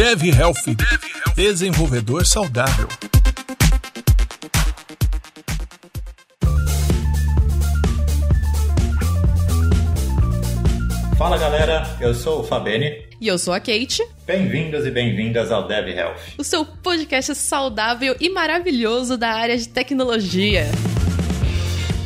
Dev Health, desenvolvedor saudável. Fala galera, eu sou o Fabene. E eu sou a Kate. Bem-vindos e bem-vindas ao Dev Health, o seu podcast saudável e maravilhoso da área de tecnologia.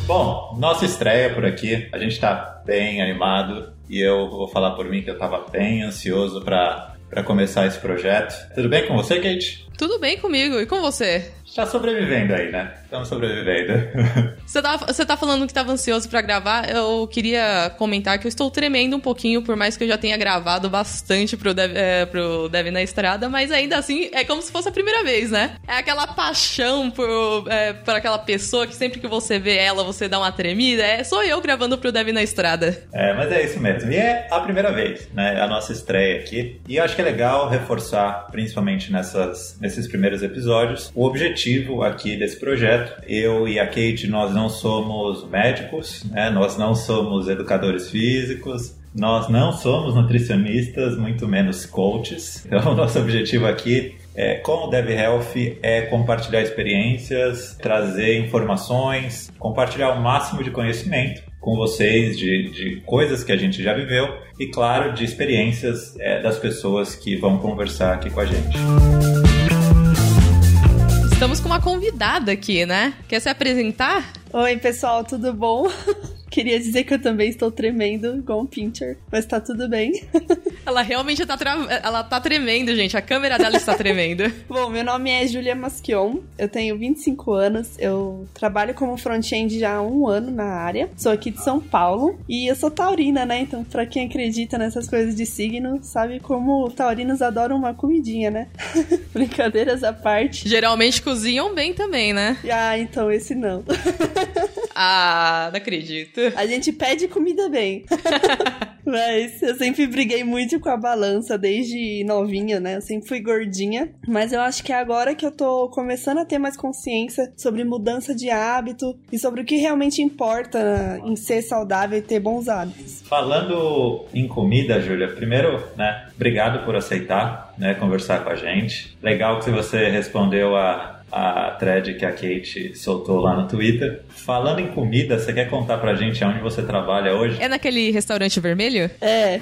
Bom, nossa estreia por aqui, a gente tá bem animado e eu vou falar por mim que eu tava bem ansioso para começar esse projeto. Tudo bem com você, Kate? Tudo bem comigo, e com você? Está sobrevivendo aí, né? Estamos sobrevivendo. Você tá, você tá falando que estava ansioso para gravar. Eu queria comentar que eu estou tremendo um pouquinho, por mais que eu já tenha gravado bastante pro Dev, é, pro Dev na Estrada, mas ainda assim é como se fosse a primeira vez, né? É aquela paixão por, é, por aquela pessoa que sempre que você vê ela, você dá uma tremida. É, sou eu gravando pro Dev na Estrada. É, mas é isso mesmo. E é a primeira vez, né? A nossa estreia aqui. E eu acho que é legal reforçar, principalmente nessas, nesses primeiros episódios, o objetivo aqui desse projeto. Eu e a Kate, nós não somos médicos, né? nós não somos educadores físicos, nós não somos nutricionistas, muito menos coaches. Então, nosso objetivo aqui é, com o Dev Health é compartilhar experiências, trazer informações, compartilhar o máximo de conhecimento com vocês de, de coisas que a gente já viveu e, claro, de experiências é, das pessoas que vão conversar aqui com a gente. Estamos com uma convidada aqui, né? Quer se apresentar? Oi, pessoal, tudo bom? Queria dizer que eu também estou tremendo igual um pincher, mas tá tudo bem. Ela realmente tá, ela tá tremendo, gente. A câmera dela está tremendo. Bom, meu nome é Julia Masquion, eu tenho 25 anos, eu trabalho como front-end já há um ano na área, sou aqui de São Paulo e eu sou taurina, né? Então, pra quem acredita nessas coisas de signo, sabe como taurinos adoram uma comidinha, né? Brincadeiras à parte. Geralmente cozinham bem também, né? Ah, então esse não. ah, não acredito. A gente pede comida bem. Mas eu sempre briguei muito com a balança desde novinha, né? Eu sempre fui gordinha. Mas eu acho que é agora que eu tô começando a ter mais consciência sobre mudança de hábito e sobre o que realmente importa em ser saudável e ter bons hábitos. Falando em comida, Júlia, primeiro, né? Obrigado por aceitar, né? Conversar com a gente. Legal que você respondeu a a thread que a Kate soltou lá no Twitter. Falando em comida, você quer contar pra gente aonde você trabalha hoje? É naquele restaurante vermelho? É.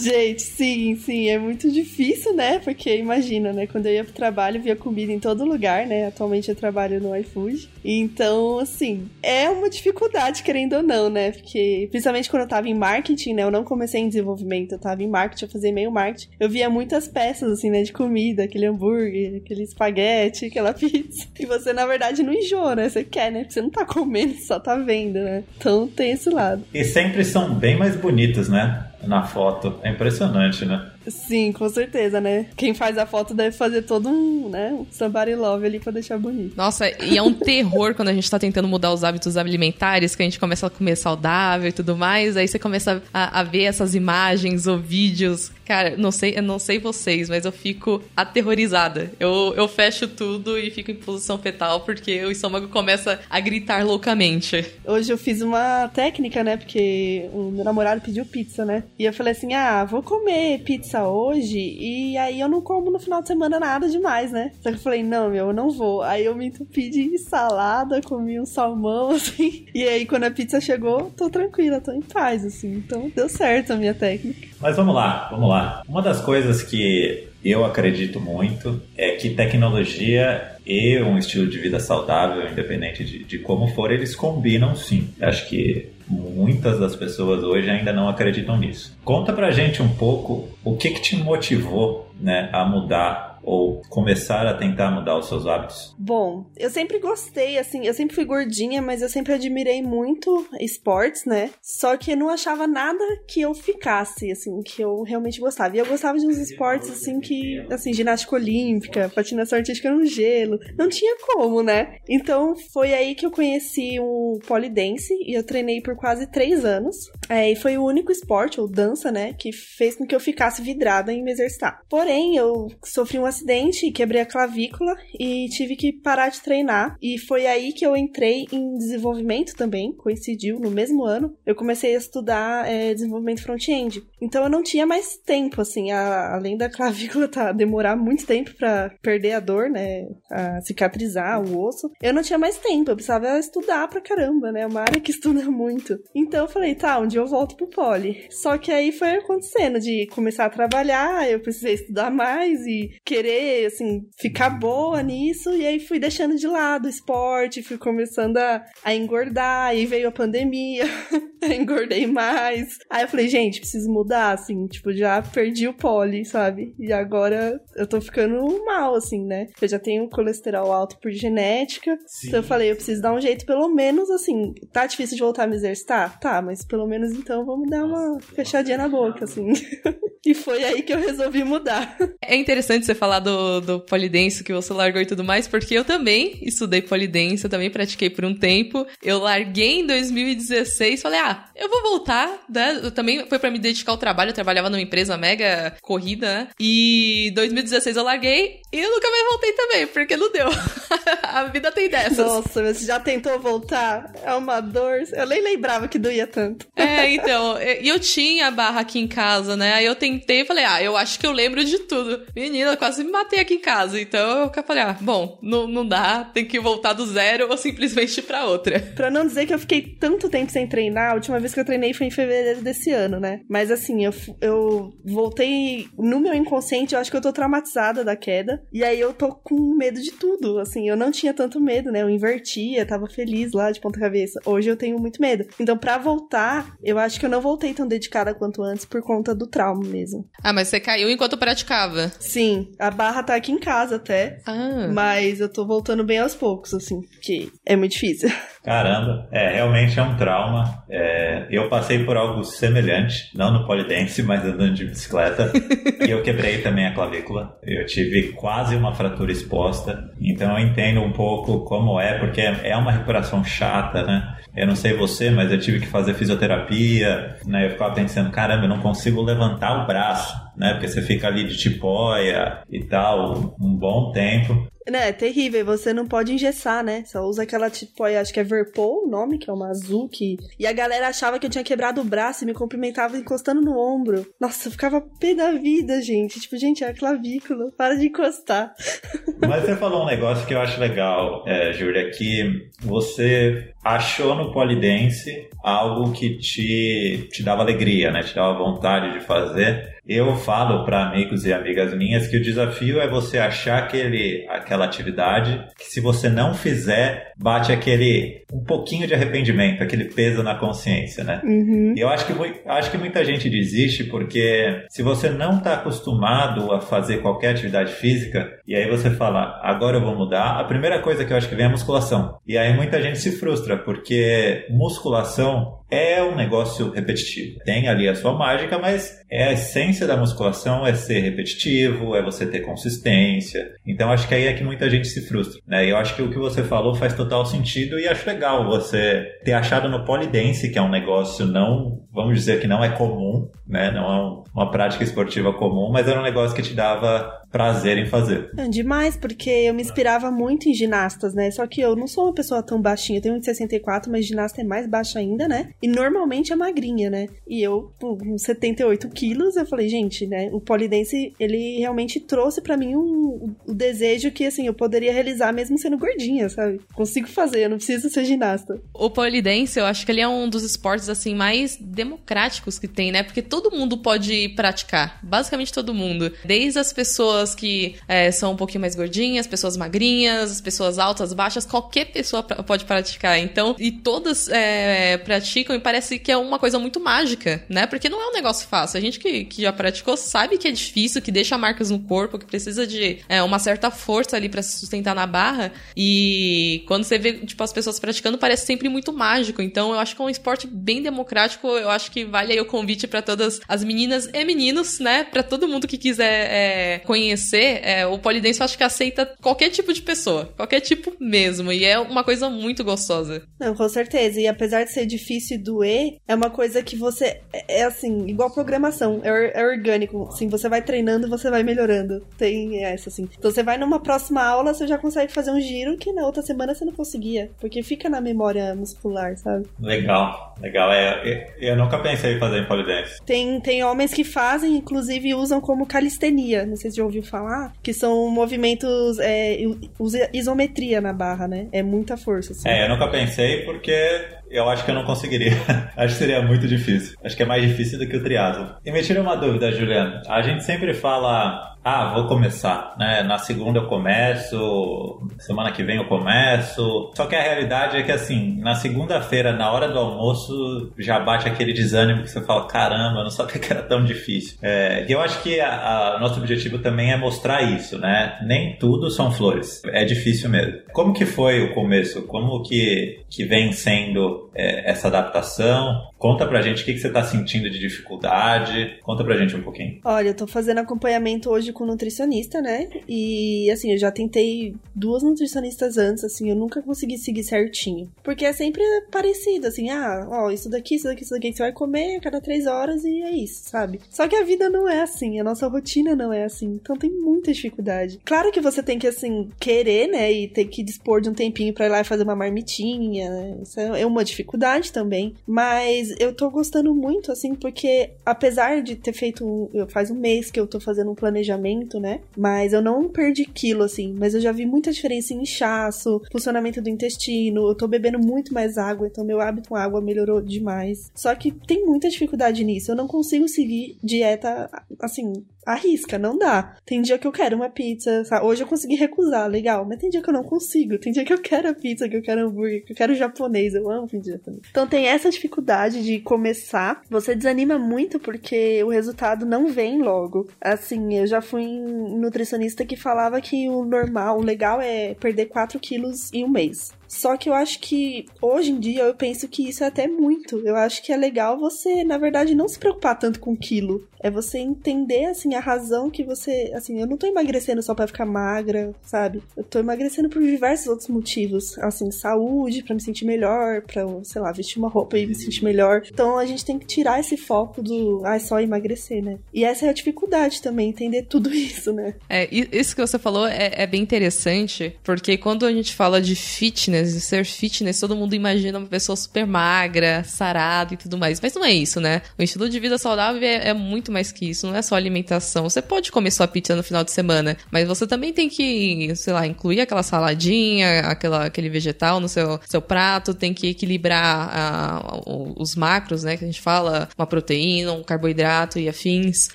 Gente, sim, sim, é muito difícil, né? Porque imagina, né? Quando eu ia pro trabalho, via comida em todo lugar, né? Atualmente eu trabalho no iFood. Então, assim, é uma dificuldade, querendo ou não, né? Porque, principalmente quando eu tava em marketing, né? Eu não comecei em desenvolvimento, eu tava em marketing, eu fazia meio marketing. Eu via muitas peças, assim, né? De comida, aquele hambúrguer, aquele espaguete, aquela pizza. E você, na verdade, não enjoa, né? Você quer, né? Porque você não tá comendo, só tá vendo, né? Então tem esse lado. E sempre são bem mais bonitos, né? Na foto. É impressionante, né? Sim, com certeza, né? Quem faz a foto deve fazer todo um, né, um somebody love ali pra deixar bonito. Nossa, e é um terror quando a gente tá tentando mudar os hábitos alimentares, que a gente começa a comer saudável e tudo mais, aí você começa a, a ver essas imagens ou vídeos. Cara, não sei, eu não sei vocês, mas eu fico aterrorizada. Eu, eu fecho tudo e fico em posição fetal porque o estômago começa a gritar loucamente. Hoje eu fiz uma técnica, né? Porque o meu namorado pediu pizza, né? E eu falei assim: ah, vou comer pizza hoje e aí eu não como no final de semana nada demais, né? Só que eu falei, não, meu, eu não vou. Aí eu me entupi de salada, comi um salmão, assim. E aí quando a pizza chegou, tô tranquila, tô em paz, assim. Então deu certo a minha técnica. Mas vamos lá, vamos lá. Uma das coisas que eu acredito muito é que tecnologia e um estilo de vida saudável, independente de, de como for, eles combinam sim. Acho que muitas das pessoas hoje ainda não acreditam nisso. Conta pra gente um pouco o que, que te motivou né, a mudar ou começar a tentar mudar os seus hábitos? Bom, eu sempre gostei, assim, eu sempre fui gordinha, mas eu sempre admirei muito esportes, né? Só que eu não achava nada que eu ficasse, assim, que eu realmente gostava. E eu gostava de uns esportes, assim, que, assim, ginástica olímpica, patinação artística no gelo. Não tinha como, né? Então foi aí que eu conheci o polidense e eu treinei por quase três anos. É, e foi o único esporte, ou dança, né, que fez com que eu ficasse vidrada em me exercitar. Porém, eu sofri um acidente quebrei a clavícula e tive que parar de treinar. E foi aí que eu entrei em desenvolvimento também, coincidiu no mesmo ano. Eu comecei a estudar é, desenvolvimento front-end. Então eu não tinha mais tempo, assim, a, além da clavícula tá, demorar muito tempo para perder a dor, né? A cicatrizar o osso. Eu não tinha mais tempo, eu precisava estudar pra caramba, né? É uma área que estuda muito. Então eu falei, tá, um dia eu volto pro poli. Só que aí foi acontecendo de começar a trabalhar, eu precisei estudar mais e querer, assim, ficar boa nisso. E aí fui deixando de lado o esporte, fui começando a, a engordar, aí veio a pandemia, engordei mais. Aí eu falei, gente, preciso mudar, assim, tipo, já perdi o poli, sabe? E agora eu tô ficando mal, assim, né? Eu já tenho colesterol alto por genética. Sim. Então eu falei, eu preciso dar um jeito, pelo menos, assim, tá difícil de voltar a me exercitar? Tá, mas pelo menos então vamos dar uma fechadinha na boca, assim. e foi aí que eu resolvi mudar. É interessante você falar do, do polidense que você largou e tudo mais, porque eu também estudei polidense, eu também pratiquei por um tempo. Eu larguei em 2016, falei, ah, eu vou voltar, né? Eu também foi para me dedicar ao trabalho, eu trabalhava numa empresa mega corrida, né? E 2016 eu larguei e eu nunca mais voltei também, porque não deu. a vida tem dessas. Nossa, você já tentou voltar? É uma dor. Eu nem lembrava que doía tanto. É, então. E eu tinha barra aqui em casa, né? Aí eu tentei e falei, ah, eu acho que eu lembro de tudo. Menina, quase me matei aqui em casa. Então eu falei, ah, bom, não, não dá, tem que voltar do zero ou simplesmente ir pra outra. Pra não dizer que eu fiquei tanto tempo sem treinar, a última vez que eu treinei foi em fevereiro desse ano, né? Mas assim, eu, eu voltei no meu inconsciente, eu acho que eu tô traumatizada da queda. E aí eu tô com medo de tudo. Assim, eu não tinha tanto medo, né? Eu invertia, tava feliz lá de ponta cabeça. Hoje eu tenho muito medo. Então, pra voltar, eu acho que eu não voltei tão dedicada quanto antes por conta do trauma mesmo. Ah, mas você caiu enquanto praticava? Sim, a barra tá aqui em casa até. Ah. Mas eu tô voltando bem aos poucos, assim, porque é muito difícil. Caramba, é, realmente é um trauma. É, eu passei por algo semelhante, não no polidense, mas andando de bicicleta. e eu quebrei também a clavícula. Eu tive quase uma fratura exposta. Então eu entendo um pouco como é, porque é uma recuperação chata, né? Eu não sei você, mas eu tive que fazer fisioterapia, né? Eu ficava pensando, caramba, eu não consigo levantar o braço, né? Porque você fica ali de tipóia e tal um bom tempo. Né, é terrível. Você não pode engessar, né? Só usa aquela tipo, acho que é Verpol o nome, que é uma azul que. E a galera achava que eu tinha quebrado o braço e me cumprimentava encostando no ombro. Nossa, eu ficava pé da vida, gente. Tipo, gente, é a clavícula. Para de encostar. Mas você falou um negócio que eu acho legal, é, Júlia, que você achou no polidense algo que te, te dava alegria, né? Te dava vontade de fazer. Eu falo para amigos e amigas minhas que o desafio é você achar aquele, aquela atividade que se você não fizer, bate aquele um pouquinho de arrependimento, aquele peso na consciência, né? Uhum. E eu acho que, acho que muita gente desiste porque se você não está acostumado a fazer qualquer atividade física e aí você fala, agora eu vou mudar, a primeira coisa que eu acho que vem é a musculação. E aí muita gente se frustra porque musculação é um negócio repetitivo. Tem ali a sua mágica, mas é a essência da musculação é ser repetitivo, é você ter consistência. Então acho que aí é que muita gente se frustra, né? E eu acho que o que você falou faz total sentido e acho legal você ter achado no polidense, que é um negócio não, vamos dizer que não é comum, né? Não é uma prática esportiva comum, mas era um negócio que te dava prazer em fazer. É demais, porque eu me inspirava muito em ginastas, né? Só que eu não sou uma pessoa tão baixinha, eu tenho 1,64, mas ginasta é mais baixa ainda, né? E normalmente é magrinha, né? E eu, com 78 quilos, eu falei, gente, né? O polidense, ele realmente trouxe para mim um, um, desejo que, assim, eu poderia realizar mesmo sendo gordinha, sabe? Consigo fazer, eu não preciso ser ginasta. O polidense, eu acho que ele é um dos esportes, assim, mais democráticos que tem, né? Porque todo mundo pode praticar. Basicamente todo mundo. Desde as pessoas pessoas que é, são um pouquinho mais gordinhas, pessoas magrinhas, pessoas altas, baixas, qualquer pessoa pode praticar. Então, e todas é, praticam e parece que é uma coisa muito mágica, né? Porque não é um negócio fácil. A gente que, que já praticou sabe que é difícil, que deixa marcas no corpo, que precisa de é, uma certa força ali para se sustentar na barra. E quando você vê, tipo, as pessoas praticando, parece sempre muito mágico. Então, eu acho que é um esporte bem democrático. Eu acho que vale aí o convite para todas as meninas e meninos, né? Para todo mundo que quiser é, conhecer conhecer, é, o polidense eu acho que aceita qualquer tipo de pessoa. Qualquer tipo mesmo. E é uma coisa muito gostosa. Não, com certeza. E apesar de ser difícil doer é uma coisa que você. É, é assim, igual programação, é, é, orgânico. Assim, você vai treinando, você vai melhorando. Tem essa, assim. Então você vai numa próxima aula, você já consegue fazer um giro que na outra semana você não conseguia. Porque fica na memória muscular, sabe? Legal, legal. É, eu, eu nunca pensei em fazer em polidense. Tem, tem homens que fazem, inclusive usam como calistenia. Não sei se já ouviu falar. Que são movimentos. É, usa isometria na barra, né? É muita força. Assim. É, eu nunca pensei porque eu acho que eu não conseguiria. acho que seria muito difícil. Acho que é mais difícil do que o triatlo. E me tira uma dúvida, Juliana. A gente sempre fala ah, vou começar, né? Na segunda eu começo, semana que vem eu começo. Só que a realidade é que assim, na segunda-feira, na hora do almoço, já bate aquele desânimo que você fala, caramba, eu não sabia que era tão difícil. É, eu acho que a, nosso objetivo também é mostrar isso, né? Nem tudo são flores. É difícil mesmo. Como que foi o começo? Como que, que vem sendo é, essa adaptação? Conta pra gente o que, que você tá sentindo de dificuldade. Conta pra gente um pouquinho. Olha, eu tô fazendo acompanhamento hoje com nutricionista, né? E assim, eu já tentei duas nutricionistas antes, assim, eu nunca consegui seguir certinho. Porque é sempre parecido, assim, ah, ó, isso daqui, isso daqui, isso daqui, você vai comer a cada três horas e é isso, sabe? Só que a vida não é assim, a nossa rotina não é assim. Então tem muita dificuldade. Claro que você tem que, assim, querer, né? E ter que dispor de um tempinho pra ir lá e fazer uma marmitinha, né? Isso é uma dificuldade também. Mas eu tô gostando muito, assim, porque apesar de ter feito. Faz um mês que eu tô fazendo um planejamento, né? Mas eu não perdi quilo, assim. Mas eu já vi muita diferença em inchaço, funcionamento do intestino. Eu tô bebendo muito mais água, então meu hábito com água melhorou demais. Só que tem muita dificuldade nisso. Eu não consigo seguir dieta, assim, arrisca, não dá. Tem dia que eu quero uma pizza, sabe? Hoje eu consegui recusar, legal, mas tem dia que eu não consigo. Tem dia que eu quero a pizza, que eu quero hambúrguer, que eu quero japonês, eu amo pizza japonês. Então tem essa dificuldade de começar. Você desanima muito porque o resultado não vem logo. Assim, eu já fui em nutricionista que falava que o normal, o legal é perder 4 quilos em um mês. Só que eu acho que hoje em dia eu penso que isso é até muito. Eu acho que é legal você, na verdade, não se preocupar tanto com quilo. É você entender, assim, a razão que você. Assim, eu não tô emagrecendo só para ficar magra, sabe? Eu tô emagrecendo por diversos outros motivos. Assim, saúde, para me sentir melhor, pra, sei lá, vestir uma roupa e me sentir melhor. Então a gente tem que tirar esse foco do. Ah, é só emagrecer, né? E essa é a dificuldade também, entender tudo isso, né? É, isso que você falou é, é bem interessante, porque quando a gente fala de fitness, fitness, de ser fitness, todo mundo imagina uma pessoa super magra, sarada e tudo mais. Mas não é isso, né? O estilo de vida saudável é, é, muito mais que isso, não é só alimentação. Você pode comer sua pizza no final de semana, mas você também tem que, sei lá, incluir aquela saladinha, aquela, aquele vegetal no seu, seu prato, tem que equilibrar uh, os macros, né? Que a gente fala, uma proteína, um carboidrato e afins.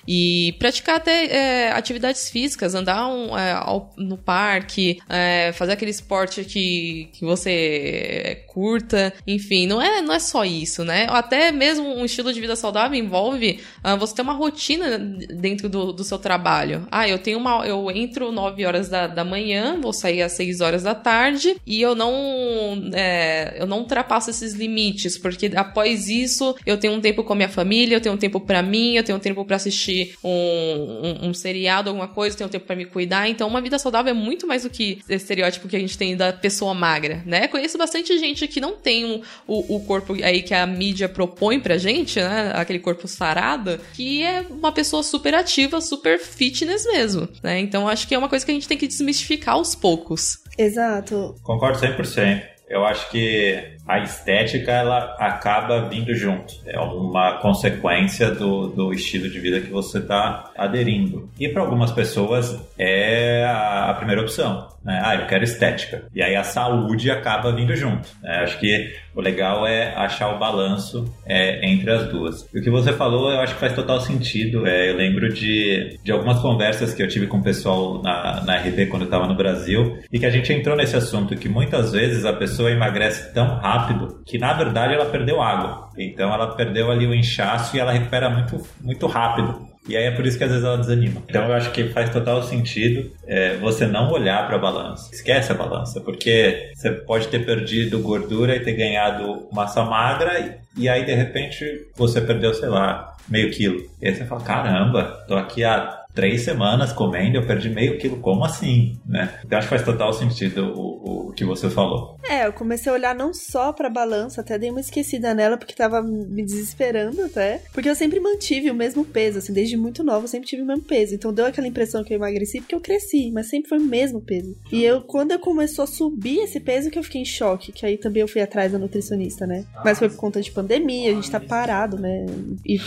E praticar até é, atividades físicas, andar um, é, ao, no parque, é, fazer aquele esporte que, que você você curta, enfim, não é, não é só isso, né? Até mesmo um estilo de vida saudável envolve uh, você ter uma rotina dentro do, do seu trabalho. Ah, eu tenho uma. Eu entro 9 horas da, da manhã, vou sair às 6 horas da tarde e eu não. É, eu não ultrapasso esses limites, porque após isso eu tenho um tempo com a minha família, eu tenho um tempo para mim, eu tenho um tempo para assistir um, um, um, seriado, alguma coisa, eu tenho um tempo para me cuidar. Então, uma vida saudável é muito mais do que esse estereótipo que a gente tem da pessoa magra né? Conheço bastante gente que não tem um, o, o corpo aí que a mídia propõe pra gente, né? Aquele corpo sarado, que é uma pessoa super ativa, super fitness mesmo, né? Então acho que é uma coisa que a gente tem que desmistificar aos poucos. Exato. Concordo 100%. Eu acho que a estética ela acaba vindo junto. É uma consequência do, do estilo de vida que você está aderindo. E para algumas pessoas é a, primeira opção. Né? Ah, eu quero estética. E aí a saúde acaba vindo junto. Né? Acho que o legal é achar o balanço é, entre as duas. E o que você falou, eu acho que faz total sentido. É, eu lembro de, de algumas conversas que eu tive com o pessoal na, na RB quando eu estava no Brasil e que a gente entrou nesse assunto que muitas vezes a pessoa emagrece tão rápido rápido que na verdade ela perdeu água. Então ela perdeu ali o inchaço e ela recupera muito, muito rápido. E aí é por isso que às vezes ela desanima. Então eu acho que faz total sentido é, você não olhar para a balança. Esquece a balança, porque você pode ter perdido gordura e ter ganhado massa magra e, e aí de repente você perdeu, sei lá, meio quilo. E aí você fala, caramba, tô aqui há três semanas comendo, eu perdi meio quilo. Como assim? Né? Então acho que faz total sentido o, o que você falou. É, eu comecei a olhar não só pra balança, até dei uma esquecida nela, porque tava me desesperando até. Porque eu sempre mantive o mesmo peso, assim, desde muito nova eu sempre tive o mesmo peso. Então deu aquela impressão que eu emagreci porque eu cresci, mas sempre foi o mesmo peso. E eu, quando eu começou a subir esse peso, que eu fiquei em choque, que aí também eu fui atrás da nutricionista, né? Mas foi por conta de pandemia, a gente tá parado, né? E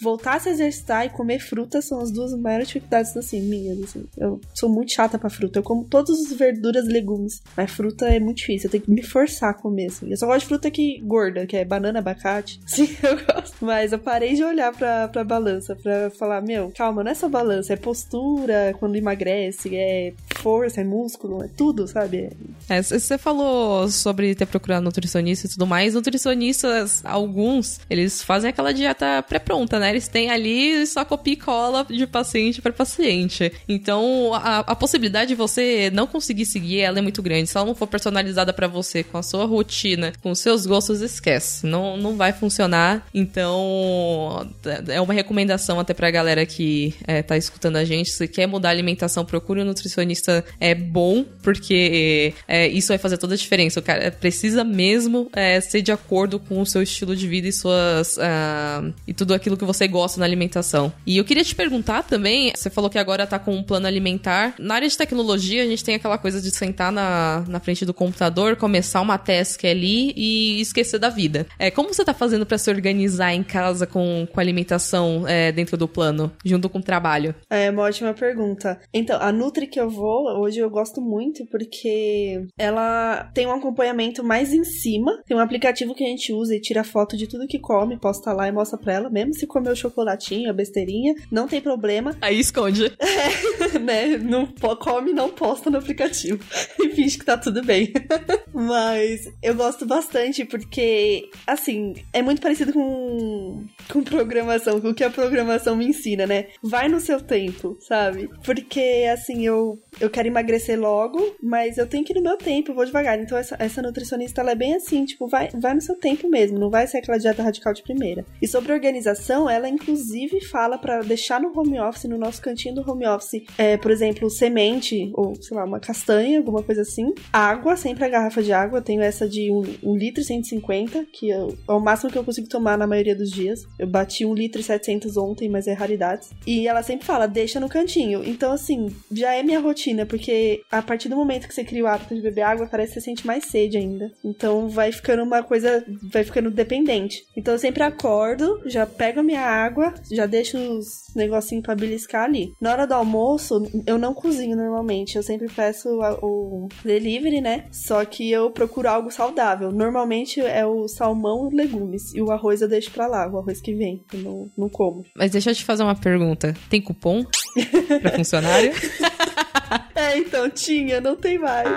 voltar a se exercitar e comer fruta são as duas maiores dificuldades, assim, minhas, assim. Eu sou muito chata pra fruta. Eu como todas as verduras e legumes. Mas fruta é muito difícil. Eu tenho que me forçar a comer, assim. Eu só gosto de fruta que gorda, que é banana, abacate. Sim, eu gosto. Mas eu parei de olhar pra, pra balança, pra falar, meu, calma, não é só balança, é postura quando emagrece, é força, é músculo, é tudo, sabe? É, você falou sobre ter procurado nutricionista e tudo mais. Nutricionistas, alguns, eles fazem aquela dieta pré-pronta, né? Eles têm ali só copia e cola de paciente para paciente. Então, a, a, possibilidade de você não conseguir seguir ela é muito grande. Se ela não for personalizada para você, com a sua rotina, com os seus gostos, esquece. Não, não vai funcionar. Então, é uma recomendação até pra galera que é, tá escutando a gente. Se quer mudar a alimentação, procure um nutricionista é bom, porque é, isso vai fazer toda a diferença. O cara precisa mesmo é, ser de acordo com o seu estilo de vida e suas. Uh, e tudo aquilo que você gosta na alimentação. E eu queria te perguntar também, você falou que agora tá com um plano alimentar. Na área de tecnologia, a gente tem aquela coisa de sentar na, na frente do computador, começar uma task ali e esquecer da vida. É, como você tá fazendo para se organizar em casa com, com alimentação é, dentro do plano, junto com o trabalho? É uma ótima pergunta. Então, a Nutri que eu vou, hoje eu gosto muito porque ela tem um acompanhamento mais em cima. Tem um aplicativo que a gente usa e tira foto de tudo que come, posta lá e mostra pra ela, mesmo se comer o chocolatinho, a besteirinha, não tem problema. Aí esconde. É, né? Não come não posta no aplicativo. E finge que tá tudo bem. Mas eu gosto bastante porque, assim, é muito parecido com, com programação, com o que a programação me ensina, né? Vai no seu tempo, sabe? Porque, assim, eu, eu quero emagrecer logo, mas eu tenho que ir no meu tempo, eu vou devagar. Então, essa, essa nutricionista, ela é bem assim, tipo, vai, vai no seu tempo mesmo, não vai ser aquela dieta radical de primeira. E sobre organização, ela inclusive fala para deixar no home office, no nosso cantinho do home office, é, por exemplo, semente, ou sei lá, uma castanha, alguma coisa assim. Água, sempre a garrafa de água. Eu tenho essa de 1 um, um litro e 150, que eu, é o máximo que eu consigo tomar na maioria dos dias. Eu bati 1 litro e 700 ontem, mas é raridade. E ela sempre fala, deixa no cantinho. Então, assim, já é minha rotina, porque a partir do momento que você cria o hábito de beber água, parece que você sente mais sede ainda. Então, vai ficando uma coisa, vai ficando dependente. Então, eu sempre acordo, já pego a minha água, já deixo os negocinhos pra beliscar ali. Na hora do almoço, eu não cozinho normalmente. Eu sempre peço o delivery, né? Só que eu procuro algo saudável. Normalmente é o salmão e legumes. E o arroz eu deixo pra lá, o arroz que vem. Eu não, não como. Mas deixa eu te fazer uma pergunta. Tem cupom pra funcionário? é, então tinha, não tem mais.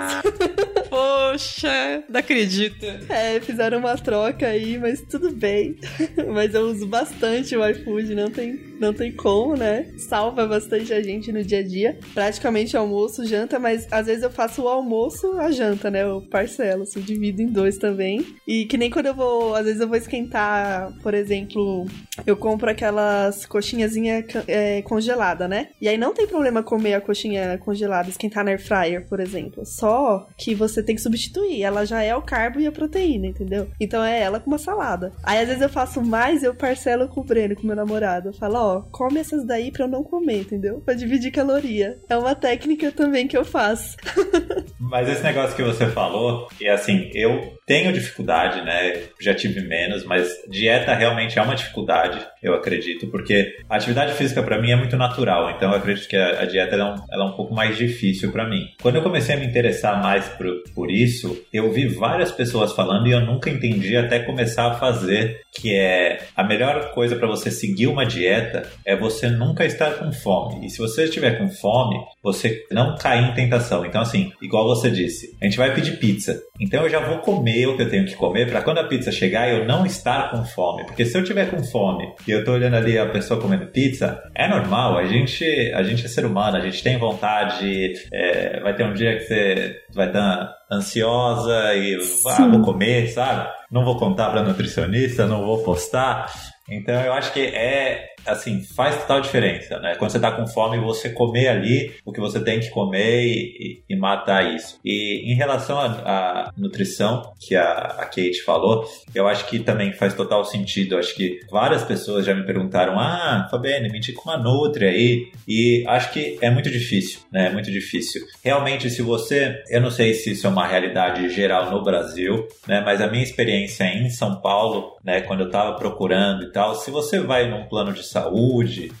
Poxa, não acredito. É, fizeram uma troca aí, mas tudo bem. mas eu uso bastante o iFood, não tem, não tem como, né? Salva bastante a gente no dia a dia. Praticamente almoço, janta, mas às vezes eu faço o almoço, a janta, né? Eu parcelo, assim, divido em dois também. E que nem quando eu vou, às vezes eu vou esquentar, por exemplo, eu compro aquelas coxinhazinha é, congelada, né? E aí não tem problema comer a coxinha congelada, esquentar na air fryer, por exemplo. Só que você tem que substituir. Ela já é o carbo e a proteína, entendeu? Então é ela com uma salada. Aí às vezes eu faço mais, eu parcelo com o Breno, com meu namorado. Eu falo, ó, come essas daí pra eu não comer, entendeu? Pra dividir caloria. É uma técnica também que eu faço. Mas esse negócio que você falou, e assim, eu tenho dificuldade, né? Já tive menos, mas dieta realmente é uma dificuldade, eu acredito, porque a atividade física para mim é muito natural, então eu acredito que a, dieta é um, ela é um pouco mais difícil para mim. Quando eu comecei a me interessar mais por, por isso, eu vi várias pessoas falando e eu nunca entendi até começar a fazer, que é a melhor coisa para você seguir uma dieta é você nunca estar com fome. E se você estiver com fome, você não cair em tentação. Então assim, igual você disse, a gente vai pedir pizza. Então eu já vou comer o que eu tenho que comer para quando a pizza chegar eu não estar com fome. Porque se eu tiver com fome e eu tô olhando ali a pessoa comendo pizza, é normal, a gente, a gente é ser humano, a gente tem vontade, é, vai ter um dia que você vai estar ansiosa e ah, vou comer, sabe? Não vou contar para nutricionista, não vou postar. Então eu acho que é assim, faz total diferença, né? Quando você tá com fome, você comer ali o que você tem que comer e, e, e matar isso. E em relação à nutrição, que a, a, Kate falou, eu acho que também faz total sentido. Eu acho que várias pessoas já me perguntaram: ah, Fabiane, me indica uma Nutri aí. E acho que é muito difícil, né? É muito difícil. Realmente, se você. Eu não sei se isso é uma realidade geral no Brasil, né? Mas a minha experiência em São Paulo, né? Quando eu tava procurando e tal, se você vai num plano de saúde,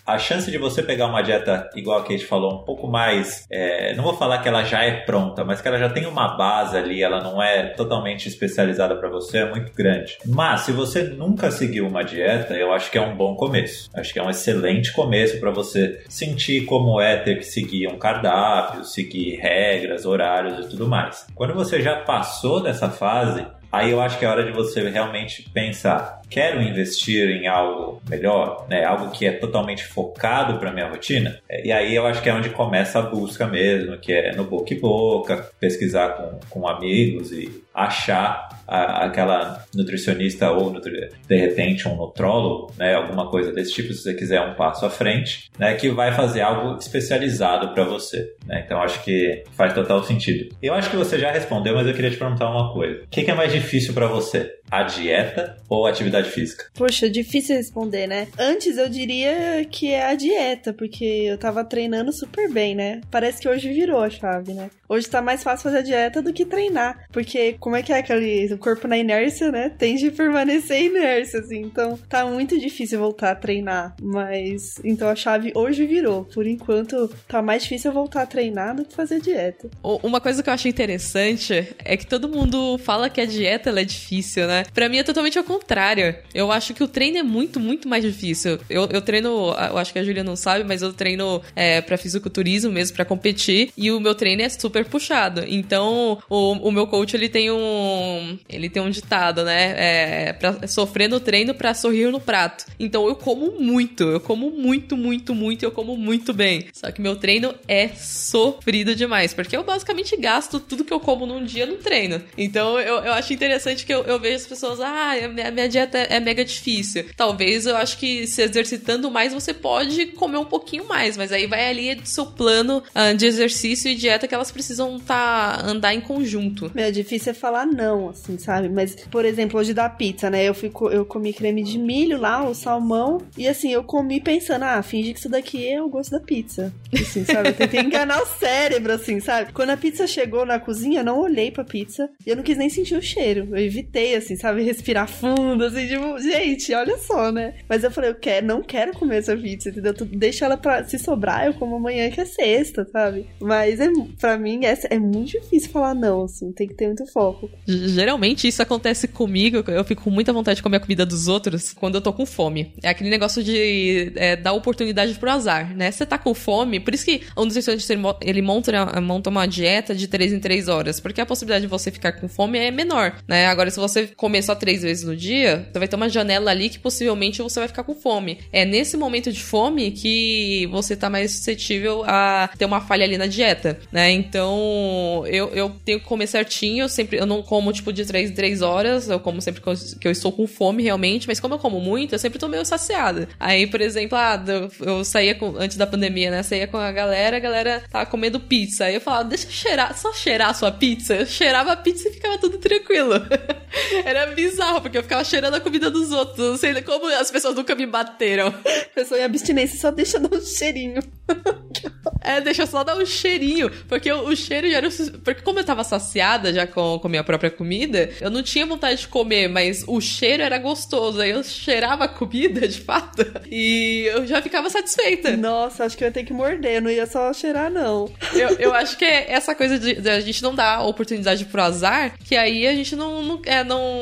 a chance de você pegar uma dieta, igual a Kate falou, um pouco mais. É, não vou falar que ela já é pronta, mas que ela já tem uma base ali, ela não é totalmente especializada para você, é muito grande. Mas se você nunca seguiu uma dieta, eu acho que é um bom começo. Acho que é um excelente começo para você sentir como é ter que seguir um cardápio, seguir regras, horários e tudo mais. Quando você já passou dessa fase, Aí eu acho que é hora de você realmente pensar: quero investir em algo melhor, né? Algo que é totalmente focado para minha rotina. E aí eu acho que é onde começa a busca mesmo, que é no boca e boca, pesquisar com, com amigos e achar a, aquela nutricionista ou nutri, de repente um nutrólogo, né? Alguma coisa desse tipo, se você quiser um passo à frente, né? Que vai fazer algo especializado para você. Né? Então acho que faz total sentido. Eu acho que você já respondeu, mas eu queria te perguntar uma coisa: o que, que é mais difícil para você? A dieta ou a atividade física? Poxa, difícil responder, né? Antes eu diria que é a dieta, porque eu tava treinando super bem, né? Parece que hoje virou a chave, né? Hoje tá mais fácil fazer a dieta do que treinar. Porque como é que é aquele o corpo na inércia, né? Tende a permanecer inércia, assim. Então tá muito difícil voltar a treinar. Mas então a chave hoje virou. Por enquanto tá mais difícil voltar a treinar do que fazer dieta. Uma coisa que eu achei interessante é que todo mundo fala que a dieta é difícil, né? Pra mim é totalmente ao contrário. Eu acho que o treino é muito, muito mais difícil. Eu, eu treino, eu acho que a Julia não sabe, mas eu treino é, pra fisiculturismo mesmo, pra competir. E o meu treino é super puxado. Então, o, o meu coach, ele tem um. Ele tem um ditado, né? É, pra sofrer no treino pra sorrir no prato. Então eu como muito. Eu como muito, muito, muito. Eu como muito bem. Só que meu treino é sofrido demais. Porque eu basicamente gasto tudo que eu como num dia no treino. Então eu, eu acho interessante que eu, eu vejo pessoas, ah, a minha, dieta é mega difícil. Talvez eu acho que se exercitando mais, você pode comer um pouquinho mais, mas aí vai ali do seu plano uh, de exercício e dieta que elas precisam tá, andar em conjunto. É difícil é falar não, assim, sabe? Mas, por exemplo, hoje da pizza, né? Eu, fui, eu comi creme de milho lá, o salmão, e assim, eu comi pensando, ah, finge que isso daqui é o gosto da pizza. Assim, sabe? Eu tentei enganar o cérebro, assim, sabe? Quando a pizza chegou na cozinha, eu não olhei pra pizza e eu não quis nem sentir o cheiro. Eu evitei, assim, sabe? Respirar fundo, assim, tipo, gente, olha só, né? Mas eu falei, eu quero, não quero comer essa pizza, entendeu? Tu deixa ela pra se sobrar, eu como amanhã que é sexta, sabe? Mas é, pra mim é, é muito difícil falar não, assim, tem que ter muito foco. Geralmente isso acontece comigo, eu fico com muita vontade de comer a comida dos outros quando eu tô com fome. É aquele negócio de é, dar oportunidade pro azar, né? Você tá com fome, por isso que um nutricionista ele monta, monta uma dieta de 3 em 3 horas, porque a possibilidade de você ficar com fome é menor, né? Agora, se você só três vezes no dia, você vai ter uma janela ali que possivelmente você vai ficar com fome. É nesse momento de fome que você tá mais suscetível a ter uma falha ali na dieta, né? Então, eu, eu tenho que comer certinho, eu sempre, eu não como tipo de 3 em 3 horas, eu como sempre que eu estou com fome realmente, mas como eu como muito, eu sempre tô meio saciada. Aí, por exemplo, ah, eu saía com, antes da pandemia, né? Saía com a galera, a galera tava comendo pizza. Aí eu falava, deixa eu cheirar, só cheirar a sua pizza. Eu cheirava a pizza e ficava tudo tranquilo. Era bizarro, porque eu ficava cheirando a comida dos outros. Não sei como as pessoas nunca me bateram. Pessoa em abstinência só deixa dar um cheirinho. é, deixa só dar um cheirinho. Porque o, o cheiro já era. Porque como eu tava saciada já com, com minha própria comida, eu não tinha vontade de comer, mas o cheiro era gostoso. Aí eu cheirava a comida, de fato, e eu já ficava satisfeita. Nossa, acho que eu ia ter que morder, não ia só cheirar, não. Eu, eu acho que é essa coisa de, de a gente não dar oportunidade pro azar, que aí a gente não, não, é, não,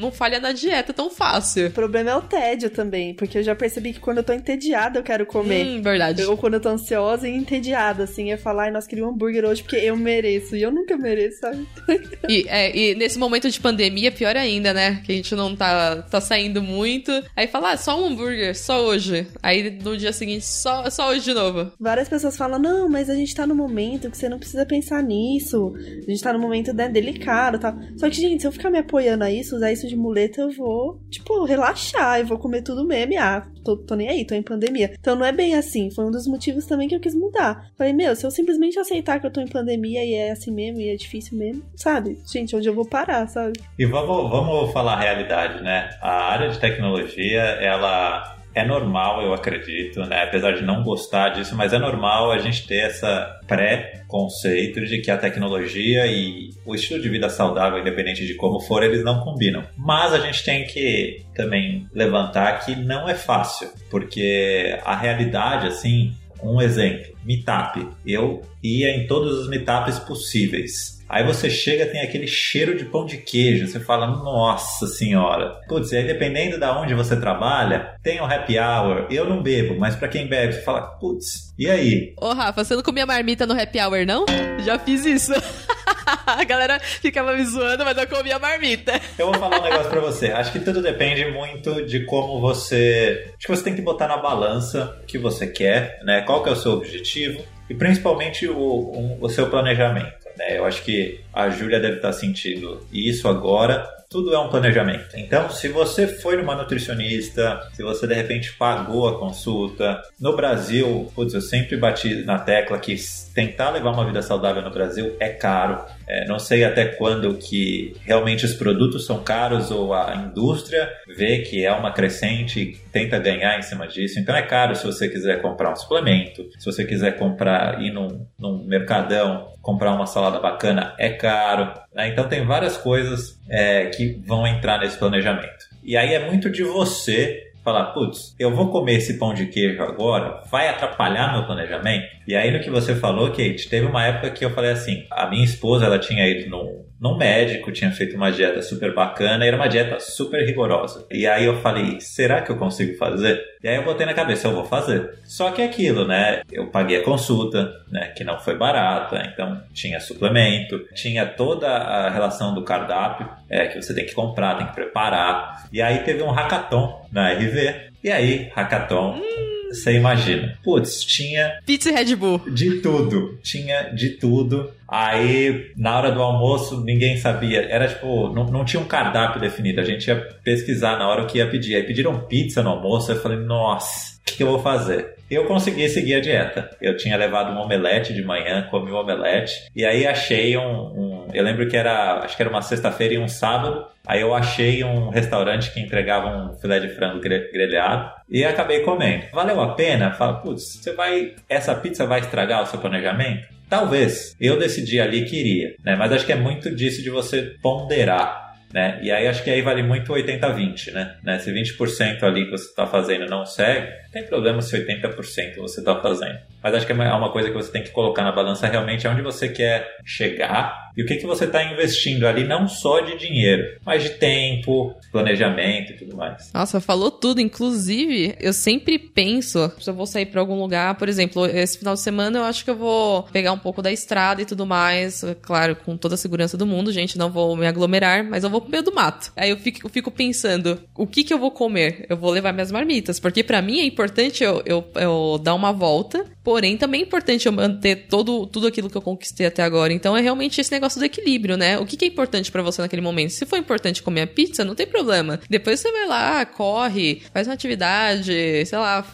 não falha na dieta tão fácil. O problema é o tédio também, porque eu já percebi que quando eu tô entediada eu quero comer. Hum, verdade. Ou quando eu tô ansiosa e entediada, assim, ia falar, e nós queríamos um hambúrguer hoje porque eu mereço. E eu nunca mereço, sabe? E, é, e nesse momento de pandemia, pior ainda, né? Que a gente não tá, tá saindo muito. Aí fala, ah, só um hambúrguer, só hoje. Aí no dia seguinte, só, só hoje de novo. Várias pessoas falam, não, mas a gente tá no momento que você não precisa pensar nisso. A gente tá no momento né, delicado e tal. Só que, gente, se eu ficar me apoiando a isso, usar isso de muleta, eu vou, tipo, relaxar. Eu vou comer tudo mesmo ah, tô, tô nem aí, tô em pandemia. Então não é bem assim. Foi um dos motivos também que eu quis mudar. Falei, meu, se eu simplesmente aceitar que eu tô em pandemia e é assim mesmo, e é difícil mesmo, sabe? Gente, onde eu vou parar, sabe? E vamos, vamos falar a realidade, né? A área de tecnologia, ela é normal, eu acredito, né? Apesar de não gostar disso, mas é normal a gente ter essa pré-conceito de que a tecnologia e o estilo de vida saudável, independente de como for, eles não combinam. Mas a gente tem que também levantar que não é fácil, porque a realidade, assim, um exemplo, meetup. Eu ia em todos os meetups possíveis. Aí você chega, tem aquele cheiro de pão de queijo. Você fala, nossa senhora. Putz, e aí dependendo de onde você trabalha, tem o um happy hour. Eu não bebo, mas para quem bebe, você fala, putz, e aí? Ô, Rafa, você não comia marmita no happy hour, não? Já fiz isso. A galera ficava me zoando, mas eu comia marmita. Eu vou falar um negócio pra você. Acho que tudo depende muito de como você. Acho que você tem que botar na balança o que você quer, né? Qual que é o seu objetivo e principalmente o, o, o seu planejamento. Né? Eu acho que a Júlia deve estar sentindo isso agora tudo é um planejamento. Então, se você foi numa nutricionista, se você de repente pagou a consulta, no Brasil, putz, eu sempre bati na tecla que tentar levar uma vida saudável no Brasil é caro. É, não sei até quando que realmente os produtos são caros ou a indústria vê que é uma crescente e tenta ganhar em cima disso. Então é caro se você quiser comprar um suplemento, se você quiser comprar ir num, num mercadão, comprar uma salada bacana, é caro. Né? Então tem várias coisas é, que vão entrar nesse planejamento. E aí é muito de você falar, putz, eu vou comer esse pão de queijo agora, vai atrapalhar meu planejamento? E aí no que você falou, Kate, teve uma época que eu falei assim, a minha esposa, ela tinha ido num, num médico, tinha feito uma dieta super bacana, era uma dieta super rigorosa. E aí eu falei, será que eu consigo fazer? E aí eu botei na cabeça, eu vou fazer. Só que é aquilo, né? Eu paguei a consulta, né? Que não foi barata, então tinha suplemento, tinha toda a relação do cardápio, é, que você tem que comprar, tem que preparar. E aí teve um hackathon na RV. E aí, hackathon. Hum você imagina. Putz, tinha. Pizza e Red Bull. De tudo. Tinha de tudo. Aí, na hora do almoço, ninguém sabia. Era tipo, não, não tinha um cardápio definido. A gente ia pesquisar na hora o que ia pedir. Aí pediram pizza no almoço. Eu falei, nossa, o que, que eu vou fazer? Eu consegui seguir a dieta. Eu tinha levado um omelete de manhã, comi um omelete, e aí achei um, um eu lembro que era, acho que era uma sexta-feira e um sábado, aí eu achei um restaurante que entregava um filé de frango grelhado e acabei comendo. Valeu a pena? Fala, putz, você vai, essa pizza vai estragar o seu planejamento? Talvez. Eu decidi ali que iria, né? Mas acho que é muito disso de você ponderar. Né? E aí acho que aí vale muito 80-20, né? né? Se 20% ali que você está fazendo não segue, tem problema se 80% você está fazendo. Mas acho que é uma coisa que você tem que colocar na balança realmente é onde você quer chegar e o que, que você está investindo ali, não só de dinheiro, mas de tempo, planejamento e tudo mais. Nossa, falou tudo. Inclusive, eu sempre penso, se eu vou sair para algum lugar, por exemplo, esse final de semana eu acho que eu vou pegar um pouco da estrada e tudo mais. Claro, com toda a segurança do mundo, gente, não vou me aglomerar, mas eu vou pro meio do mato. Aí eu fico, eu fico pensando, o que que eu vou comer? Eu vou levar minhas marmitas, porque para mim é importante eu, eu, eu dar uma volta, porém também é importante eu manter todo, tudo aquilo que eu conquistei até agora. Então é realmente esse negócio do equilíbrio, né? O que, que é importante para você naquele momento? Se for importante comer a pizza, não tem problema. Depois você vai lá, corre, faz uma atividade, sei lá,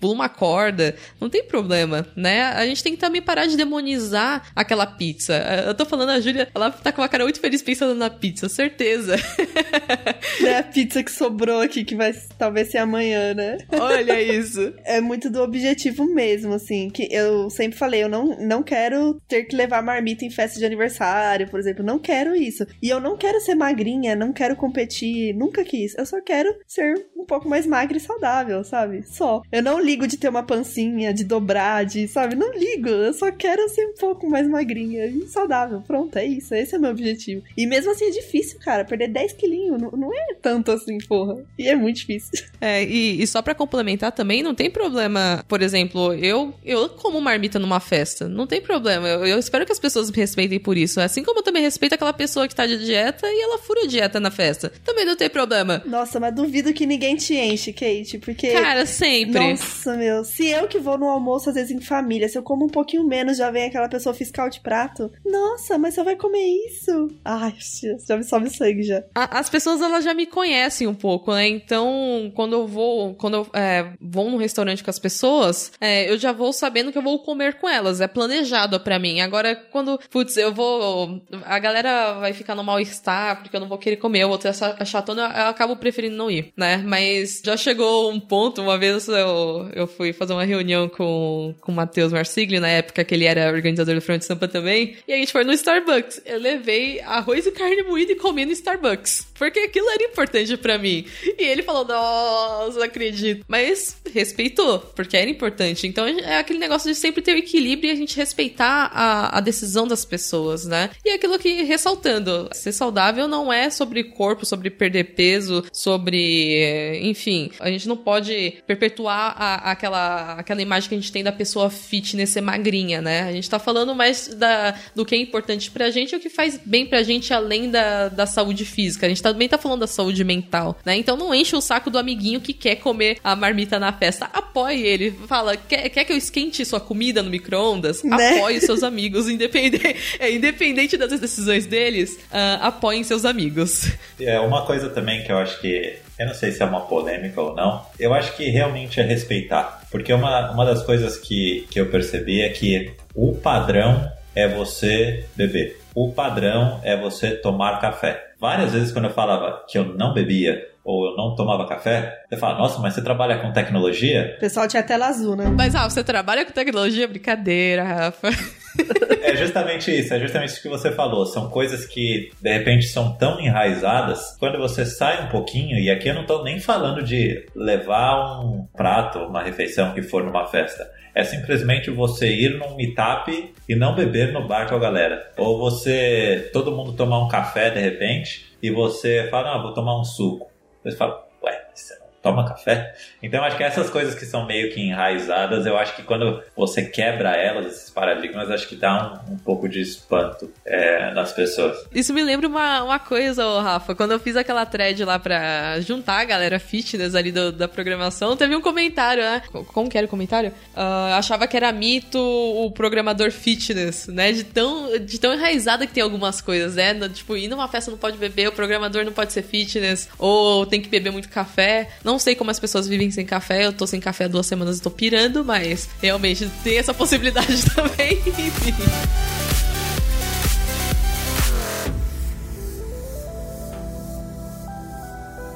pula uma corda. Não tem problema, né? A gente tem que também parar de demonizar aquela pizza. Eu tô falando, a Júlia, ela tá com uma cara muito feliz pensando na pizza, certeza. É a pizza que sobrou aqui, que vai talvez ser amanhã, né? Olha isso. É muito do objetivo mesmo, assim. Que eu sempre falei, eu não, não quero ter que levar marmita em festa de aniversário, por exemplo. Não quero isso. E eu não quero ser magrinha, não quero competir, nunca quis. Eu só quero ser um pouco mais magra e saudável, sabe? Só. Eu não ligo de ter uma pancinha, de dobrar, de, sabe? Não ligo. Eu só quero ser um pouco mais magrinha e saudável. Pronto, é isso. Esse é o meu objetivo. E mesmo assim é difícil, cara. Perder 10 quilinhos não, não é tanto assim, porra. E é muito difícil. É, e, e só para complementar também, não tem problema. Por exemplo, eu eu como marmita numa festa, não tem problema. Eu, eu, espero que as pessoas me respeitem por isso. Assim como eu também respeito aquela pessoa que tá de dieta e ela fura dieta na festa. Também não tem problema. Nossa, mas duvido que ninguém te enche, Kate, porque. Cara, sempre. Nossa, meu. Se eu que vou no almoço, às vezes em família, se eu como um pouquinho menos, já vem aquela pessoa fiscal de prato. Nossa, mas você vai comer isso? Ai, já me sobe sangue já. as pessoas, elas já me conhecem um pouco, né? Então, quando eu vou, quando eu é, vou num restaurante com as pessoas, é, eu já vou sabendo que eu vou comer com elas. É planejado para mim. Agora, quando, putz, eu vou. A galera vai ficar no mal-estar porque eu não vou querer comer, vou ter essa chatona, eu acabo preferindo não ir, né? Mas já chegou um ponto, uma vez eu, eu fui fazer uma reunião com, com o Matheus Marsigli, na época que ele era organizador do Front Sampa também, e a gente foi no Starbucks. Eu levei arroz e carne moída e comi no Starbucks. Porque aquilo era importante para mim. E ele falou, nossa, não acredito. Mas respeitou, porque era importante. Então é aquele negócio de sempre ter o equilíbrio e a gente respeitar a, a decisão das pessoas, né? E é aquilo que, ressaltando, ser saudável não é sobre corpo, sobre perder peso, sobre. Enfim, a gente não pode perpetuar a, aquela, aquela imagem que a gente tem da pessoa fitness ser magrinha, né? A gente tá falando mais da, do que é importante pra gente e o que faz bem pra gente além da, da saúde física. A gente também tá falando da saúde mental, né? Então não enche o saco do amiguinho que quer comer a marmita na festa. Apoie ele. Fala, quer, quer que eu esquente sua comida no micro-ondas? Né? Apoie seus amigos, independente, é, independente das decisões deles, uh, apoiem seus amigos. É uma coisa também que eu acho que eu não sei se é uma polêmica ou não. Eu acho que realmente é respeitar. Porque uma, uma das coisas que, que eu percebi é que o padrão é você beber. O padrão é você tomar café. Várias vezes quando eu falava que eu não bebia ou eu não tomava café, você fala, nossa, mas você trabalha com tecnologia? O pessoal tinha tela azul, né? Mas, ah, você trabalha com tecnologia? Brincadeira, Rafa. é justamente isso, é justamente isso que você falou. São coisas que, de repente, são tão enraizadas, quando você sai um pouquinho, e aqui eu não estou nem falando de levar um prato, uma refeição que for numa festa. É simplesmente você ir num meetup e não beber no bar com a galera. Ou você, todo mundo tomar um café de repente, e você fala, ah, vou tomar um suco. Você fala, ué, você não toma café? Então acho que essas coisas que são meio que enraizadas, eu acho que quando você quebra elas, esses paradigmas, acho que dá um, um pouco de espanto é, nas pessoas. Isso me lembra uma, uma coisa, Rafa, quando eu fiz aquela thread lá pra juntar a galera fitness ali do, da programação, teve um comentário, né? Como que era o comentário? Uh, achava que era mito o programador fitness, né? De tão, de tão enraizada que tem algumas coisas, né? Tipo, ir numa festa não pode beber, o programador não pode ser fitness, ou tem que beber muito café. Não sei como as pessoas vivem sem café, eu tô sem café há duas semanas e tô pirando, mas realmente tem essa possibilidade também,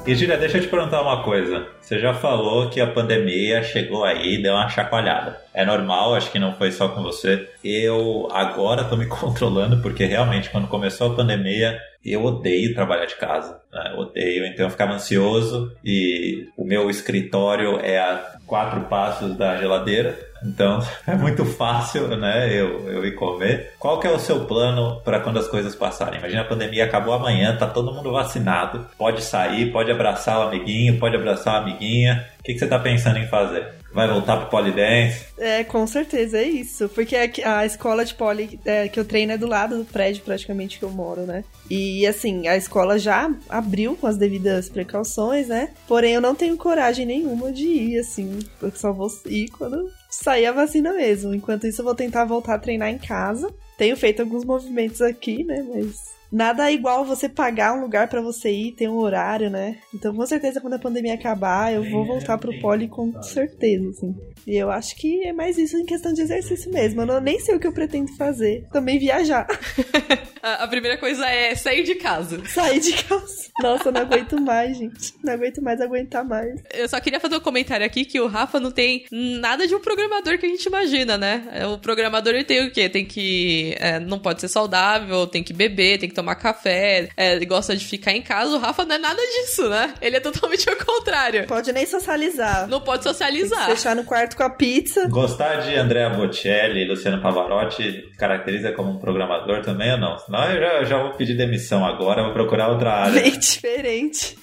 E Gira, deixa eu te perguntar uma coisa. Você já falou que a pandemia chegou aí deu uma chacoalhada. É normal, acho que não foi só com você. Eu agora tô me controlando porque realmente quando começou a pandemia eu odeio trabalhar de casa. Né? Odeio, então eu ficava ansioso e o meu escritório é a quatro passos da geladeira. Então é muito fácil, né? Eu, eu ir comer. Qual que é o seu plano para quando as coisas passarem? Imagina a pandemia acabou amanhã, tá todo mundo vacinado, pode sair, pode abraçar o amiguinho, pode abraçar a amiguinha. O que, que você tá pensando em fazer? Vai voltar pro polidense? É, com certeza, é isso. Porque a, escola de poli é, que eu treino é do lado do prédio, praticamente, que eu moro, né? E, assim, a escola já abriu com as devidas precauções, né? Porém, eu não tenho coragem nenhuma de ir, assim. Eu só vou ir quando sair a vacina mesmo. Enquanto isso, eu vou tentar voltar a treinar em casa. Tenho feito alguns movimentos aqui, né? Mas nada é igual você pagar um lugar para você ir, ter um horário, né? Então, com certeza, quando a pandemia acabar, eu vou voltar pro poli com certeza, assim. E eu acho que é mais isso em questão de exercício mesmo. Eu não, nem sei o que eu pretendo fazer. Também viajar. a primeira coisa é sair de casa. Sair de casa. Nossa, eu não aguento mais, gente. Não aguento mais aguentar mais. Eu só queria fazer um comentário aqui que o Rafa não tem nada de um programador que a gente imagina, né? O programador ele tem o quê? Tem que. É, não pode ser saudável, tem que beber, tem que tomar café, é, gosta de ficar em casa. O Rafa não é nada disso, né? Ele é totalmente ao contrário. Pode nem socializar. Não pode socializar. fechar no quarto com a pizza. Gostar de Andrea Bocelli e Luciano Pavarotti caracteriza como um programador também ou não? Senão eu já, já vou pedir demissão agora, vou procurar outra área. Bem diferente.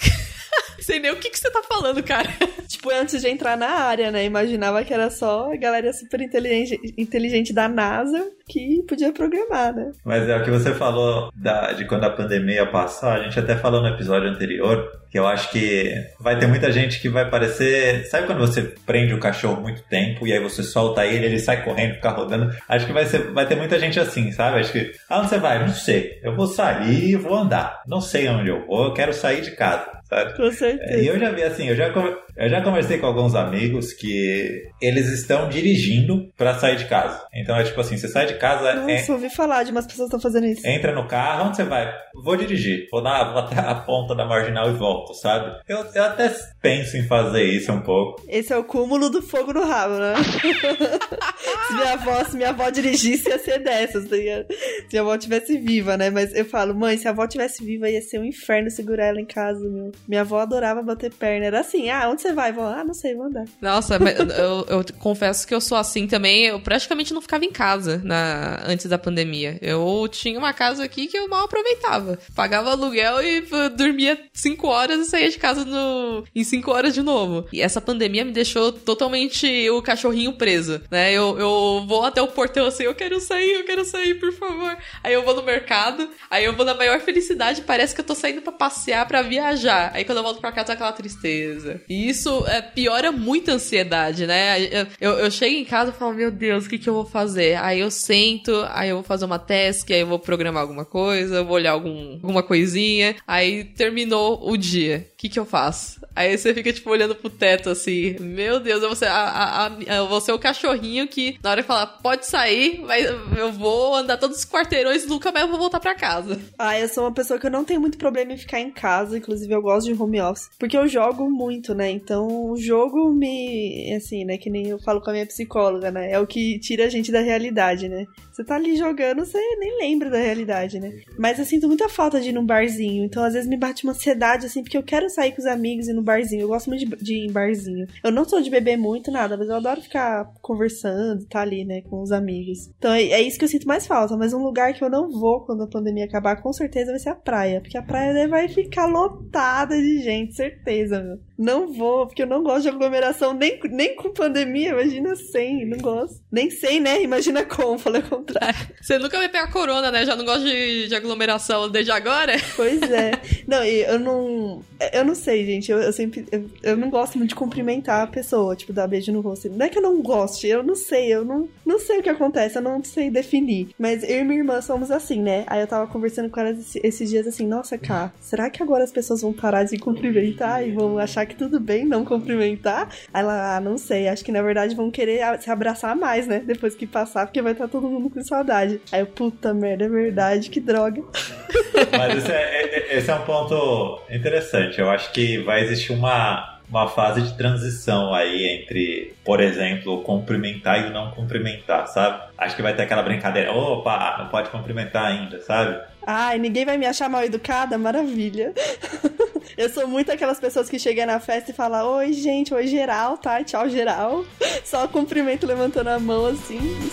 Sei nem o que, que você tá falando, cara. Tipo, antes de entrar na área, né? Imaginava que era só a galera super inteligente, inteligente da NASA que podia programar, né? Mas é o que você falou da, de quando a pandemia passar, a gente até falou no episódio anterior, que eu acho que vai ter muita gente que vai parecer. Sabe quando você prende o cachorro muito tempo e aí você solta ele, ele sai correndo, fica rodando? Acho que vai, ser, vai ter muita gente assim, sabe? Acho que. Ah, onde você vai? Não sei. Eu vou sair e vou andar. Não sei onde eu vou, eu quero sair de casa sabe? Com certeza. E eu já vi assim, eu já, eu já conversei com alguns amigos que eles estão dirigindo para sair de casa. Então é tipo assim, você sai de casa. Nossa, é, ouvi falar de umas pessoas que estão fazendo isso. Entra no carro, onde você vai? Vou dirigir. Vou, dar, vou até a ponta da marginal e volto, sabe? Eu, eu até penso em fazer isso um pouco. Esse é o cúmulo do fogo no rabo, né? se, minha avó, se minha avó dirigisse, ia ser dessas. Tá se a avó tivesse viva, né? Mas eu falo, mãe, se a avó tivesse viva, ia ser um inferno segurar ela em casa, meu. Minha avó adorava bater perna. Era assim, ah, onde você vai? Vó? Ah, não sei, vou andar. Nossa, eu, eu, confesso que eu sou assim também. Eu praticamente não ficava em casa na, antes da pandemia. Eu tinha uma casa aqui que eu mal aproveitava. Pagava aluguel e dormia cinco horas e saía de casa no, em cinco horas de novo. E essa pandemia me deixou totalmente o cachorrinho preso, né? Eu, eu vou até o portão assim, eu quero sair, eu quero sair, por favor. Aí eu vou no mercado, aí eu vou na maior felicidade, parece que eu tô saindo para passear, para viajar. Aí quando eu volto pra casa, tá aquela tristeza. E isso é, piora muito a ansiedade, né? Eu, eu, eu chego em casa e falo, meu Deus, o que, que eu vou fazer? Aí eu sento, aí eu vou fazer uma task, aí eu vou programar alguma coisa, vou olhar algum, alguma coisinha. Aí terminou o dia. O que, que eu faço? Aí você fica, tipo, olhando pro teto assim. Meu Deus, eu vou ser, a, a, eu vou ser o cachorrinho que, na hora de falar, pode sair, mas eu vou andar todos os quarteirões nunca mais vou voltar pra casa. Ah, eu sou uma pessoa que eu não tenho muito problema em ficar em casa. Inclusive, eu gosto de home office. Porque eu jogo muito, né? Então o jogo me. Assim, né? Que nem eu falo com a minha psicóloga, né? É o que tira a gente da realidade, né? Você tá ali jogando, você nem lembra da realidade, né? Mas eu sinto muita falta de ir num barzinho. Então, às vezes, me bate uma ansiedade, assim, porque eu quero sair com os amigos e no barzinho. Eu gosto muito de, de ir em barzinho. Eu não sou de beber muito, nada, mas eu adoro ficar conversando, tá ali, né, com os amigos. Então, é, é isso que eu sinto mais falta. Mas um lugar que eu não vou quando a pandemia acabar, com certeza, vai ser a praia. Porque a praia vai ficar lotada de gente, certeza, meu. Não vou, porque eu não gosto de aglomeração, nem, nem com pandemia, imagina sem, não gosto. Nem sem, né? Imagina com, falei o contrário. Você nunca vai pegar corona, né? Já não gosta de, de aglomeração desde agora? Pois é. Não, eu não. Eu não sei, gente. Eu, eu sempre. Eu, eu, não gosto muito de cumprimentar a pessoa, tipo, dar beijo no rosto. Não é que eu não goste, eu não sei, eu não, não sei o que acontece, eu não sei definir. Mas eu e minha irmã somos assim, né? Aí eu tava conversando com ela esses, dias assim, nossa, cá, será que agora as pessoas vão parar de cumprimentar e vão achar que tudo bem não cumprimentar? Aí ela, ah, não sei, acho que na verdade vão querer se abraçar mais, né? Depois que passar, porque vai estar todo mundo com saudade. Aí eu, puta merda, é verdade, que droga. Mas esse é, é, esse é um ponto interessante. Eu acho que vai existir uma uma fase de transição aí entre, por exemplo, cumprimentar e não cumprimentar, sabe? Acho que vai ter aquela brincadeira, opa, não pode cumprimentar ainda, sabe? Ai, ninguém vai me achar mal educada? Maravilha. Eu sou muito aquelas pessoas que chegam na festa e falam: Oi, gente, oi, geral, tá? Tchau, geral. Só cumprimento levantando a mão assim e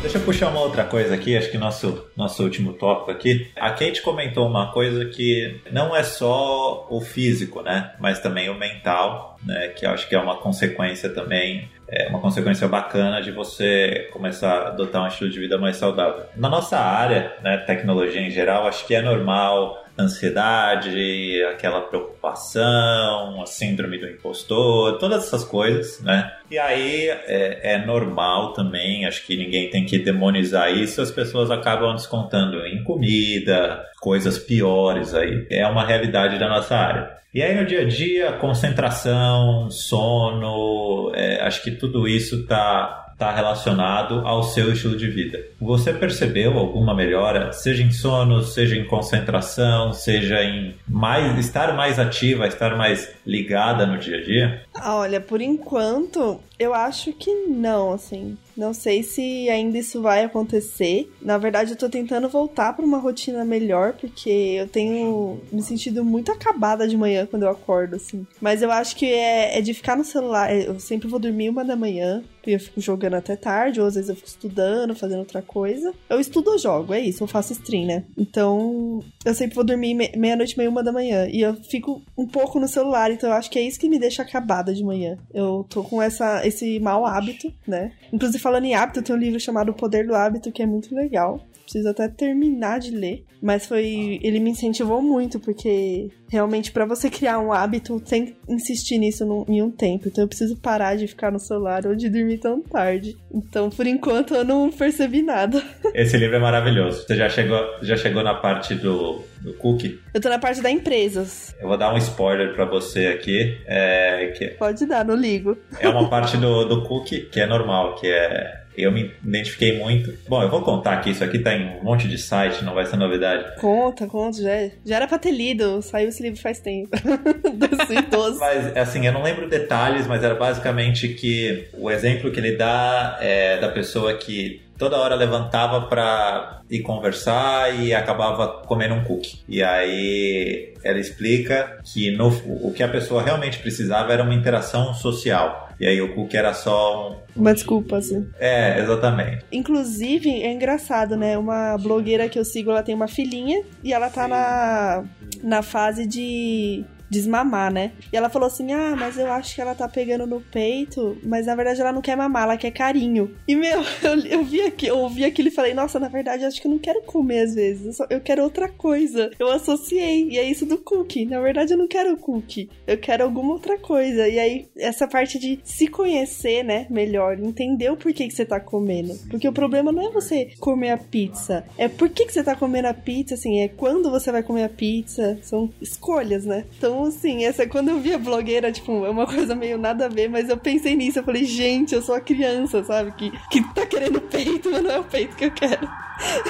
Deixa eu puxar uma outra coisa aqui, acho que nosso, nosso último tópico aqui. A Kate comentou uma coisa que não é só o físico, né? Mas também o mental, né? Que acho que é uma consequência também é uma consequência bacana de você começar a adotar um estilo de vida mais saudável. Na nossa área, né, tecnologia em geral, acho que é normal ansiedade, aquela preocupação, a síndrome do impostor, todas essas coisas, né? E aí é, é, normal também, acho que ninguém tem que demonizar isso, as pessoas acabam descontando em comida, coisas piores aí. É uma realidade da nossa área. E aí no dia a dia, concentração, sono, é, acho que tudo isso está está relacionado ao seu estilo de vida. Você percebeu alguma melhora, seja em sono, seja em concentração, seja em mais estar mais ativa, estar mais ligada no dia a dia? Olha, por enquanto, eu acho que não, assim. Não sei se ainda isso vai acontecer. Na verdade, eu tô tentando voltar para uma rotina melhor, porque eu tenho me sentido muito acabada de manhã quando eu acordo, assim. Mas eu acho que é, é de ficar no celular. Eu sempre vou dormir uma da manhã, eu fico jogando até tarde, ou às vezes eu fico estudando, fazendo outra coisa. Eu estudo ou jogo, é isso, eu faço stream, né? Então, eu sempre vou dormir meia-noite, meia uma da manhã. E eu fico um pouco no celular, então eu acho que é isso que me deixa acabada de manhã. Eu tô com essa, esse mau hábito, né? Inclusive, falando em hábito, tem um livro chamado O Poder do Hábito, que é muito legal preciso até terminar de ler. Mas foi. Ele me incentivou muito, porque realmente para você criar um hábito tem que insistir nisso num, em um tempo. Então eu preciso parar de ficar no celular ou de dormir tão tarde. Então, por enquanto, eu não percebi nada. Esse livro é maravilhoso. Você já chegou, já chegou na parte do, do cookie? Eu tô na parte da empresas. Eu vou dar um spoiler para você aqui. É, que Pode dar, não ligo. É uma parte do, do cookie que é normal, que é eu me identifiquei muito. Bom, eu vou contar aqui, isso aqui tá em um monte de site, não vai ser novidade. Conta, conta, já, já era pra ter lido, saiu esse livro faz tempo. 2012. mas, assim, eu não lembro detalhes, mas era basicamente que o exemplo que ele dá é da pessoa que toda hora levantava para ir conversar e acabava comendo um cookie. E aí ela explica que no, o que a pessoa realmente precisava era uma interação social. E aí o cookie era só um... Uma desculpa, assim. É, exatamente. Inclusive, é engraçado, né? Uma blogueira que eu sigo, ela tem uma filhinha e ela tá na, na fase de desmamar, né? E ela falou assim: Ah, mas eu acho que ela tá pegando no peito, mas na verdade ela não quer mamar, ela quer carinho. E meu, eu, eu vi aqui, eu ouvi aquilo e falei: Nossa, na verdade acho que eu não quero comer às vezes, eu, só, eu quero outra coisa. Eu associei, e é isso do cookie. Na verdade eu não quero cookie, eu quero alguma outra coisa. E aí, essa parte de se conhecer, né, melhor, entender o porquê que você tá comendo. Porque o problema não é você comer a pizza, é por que, que você tá comendo a pizza, assim, é quando você vai comer a pizza, são escolhas, né? Então então, assim, essa, quando eu vi a blogueira, tipo, é uma coisa meio nada a ver, mas eu pensei nisso. Eu falei, gente, eu sou a criança, sabe? Que, que tá querendo peito, mas não é o peito que eu quero.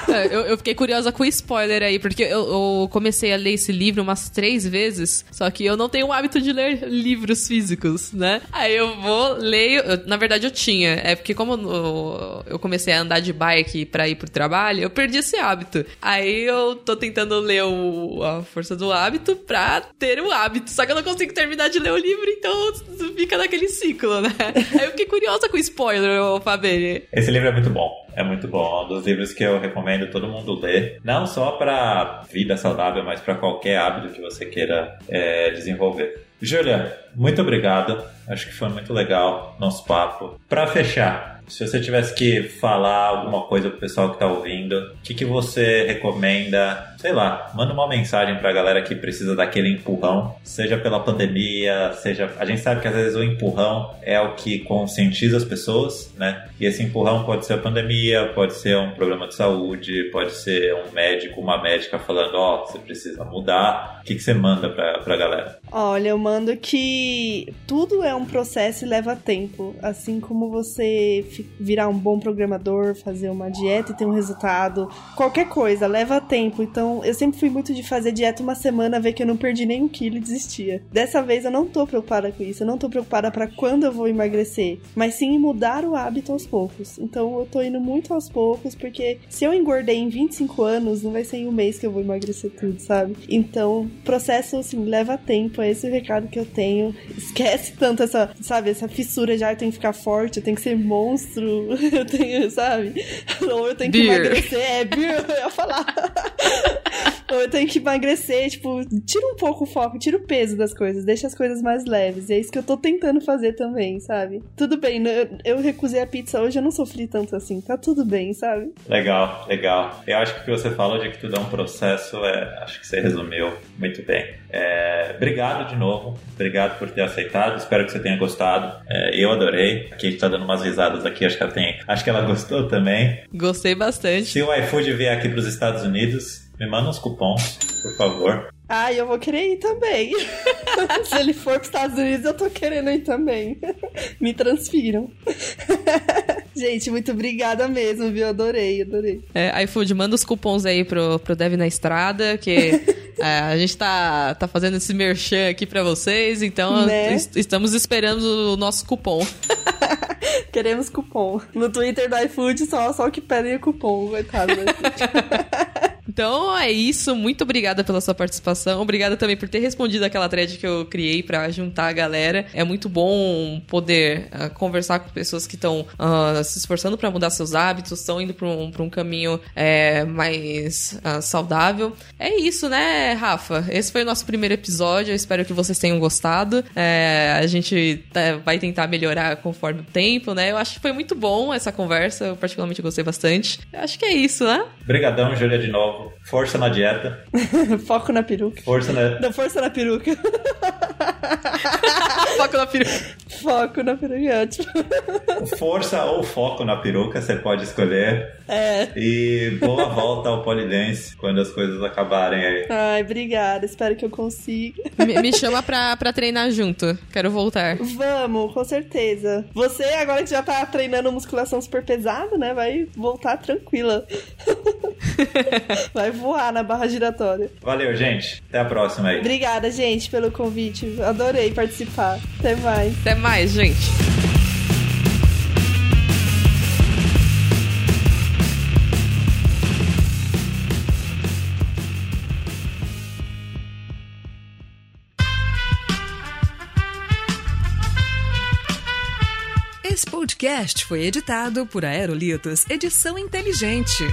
É, eu, eu, fiquei curiosa com o spoiler aí, porque eu, eu, comecei a ler esse livro umas três vezes, só que eu não tenho o hábito de ler livros físicos, né? Aí eu vou, leio. Eu, na verdade, eu tinha. É porque, como eu, eu, comecei a andar de bike pra ir pro trabalho, eu perdi esse hábito. Aí eu tô tentando ler o, A Força do Hábito pra ter o hábito. Só que eu não consigo terminar de ler o livro, então fica naquele ciclo, né? Aí eu fiquei curiosa com o spoiler, Fabene. Esse livro é muito bom. É muito bom. Um dos livros que eu recomendo todo mundo ler. Não só para vida saudável, mas para qualquer hábito que você queira é, desenvolver. Júlia, muito obrigado. Acho que foi muito legal nosso papo. Para fechar, se você tivesse que falar alguma coisa pro pessoal que tá ouvindo, o que, que você recomenda? Sei lá, manda uma mensagem pra galera que precisa daquele empurrão, seja pela pandemia, seja. A gente sabe que às vezes o empurrão é o que conscientiza as pessoas, né? E esse empurrão pode ser a pandemia, pode ser um problema de saúde, pode ser um médico, uma médica falando: Ó, oh, você precisa mudar. O que, que você manda pra, pra galera? Olha, eu mando que tudo é um processo e leva tempo. Assim como você virar um bom programador, fazer uma dieta e ter um resultado, qualquer coisa, leva tempo. Então, eu sempre fui muito de fazer dieta uma semana, ver que eu não perdi nem um quilo e desistia. Dessa vez eu não tô preocupada com isso, eu não tô preocupada para quando eu vou emagrecer, mas sim mudar o hábito aos poucos. Então, eu tô indo muito aos poucos, porque se eu engordei em 25 anos, não vai ser em um mês que eu vou emagrecer tudo, sabe? Então, processo, assim, leva tempo, é esse o recado que eu tenho. Esquece tanto essa, sabe, essa fissura já, eu tenho que ficar forte, eu tenho que ser monstro eu tenho, sabe? Ou eu tenho que beer. emagrecer, é, beer, eu ia falar. Ou eu tenho que emagrecer, tipo, tira um pouco o foco, tira o peso das coisas, deixa as coisas mais leves. E é isso que eu tô tentando fazer também, sabe? Tudo bem, né, eu recusei a pizza hoje, eu não sofri tanto assim, tá tudo bem, sabe? Legal, legal. Eu acho que o que você falou de que tudo é um processo, é, acho que você resumiu muito bem. É, obrigado de novo, obrigado por ter aceitado, espero que você tenha gostado. É, eu adorei, aqui a gente tá dando umas risadas aqui, acho que ela tem. Acho que ela gostou também. Gostei bastante. Se o iFood vier aqui para os Estados Unidos, me manda uns cupons, por favor. Ah, eu vou querer ir também. Se ele for para os Estados Unidos, eu tô querendo ir também. Me transfiram. Gente, muito obrigada mesmo, viu? Adorei, adorei. É, iFood, manda os cupons aí pro, pro Dev na Estrada, que é, a gente tá, tá fazendo esse merchan aqui para vocês, então né? est estamos esperando o nosso cupom. Queremos cupom. No Twitter do iFood, só, só o que pedem é cupom, coitado. Então é isso. Muito obrigada pela sua participação. Obrigada também por ter respondido aquela thread que eu criei para juntar a galera. É muito bom poder uh, conversar com pessoas que estão uh, ah, se esforçando para mudar seus hábitos, estão indo para um, um caminho é, mais uh, saudável. É isso, né, Rafa? Esse foi o nosso primeiro episódio. Eu espero que vocês tenham gostado. É, a gente tá, vai tentar melhorar conforme o tempo, né? Eu acho que foi muito bom essa conversa. Eu particularmente gostei bastante. Eu acho que é isso, né? Obrigadão, Júlia, de novo. Força na dieta. Foco na peruca. Força na... Não, força na peruca. foco na peruca. Foco na peruca, é ótimo. Força ou foco na peruca, você pode escolher. É. E boa volta ao polidense quando as coisas acabarem aí. Ai, obrigada. Espero que eu consiga. Me, me chama pra, pra treinar junto. Quero voltar. Vamos, com certeza. Você, agora que já tá treinando musculação super pesada, né? Vai voltar tranquila. Vai voar na barra giratória. Valeu, gente. Até a próxima aí. Obrigada, gente, pelo convite. Adorei participar. Até mais. Até mais, gente. Esse podcast foi editado por Aerolitos Edição Inteligente.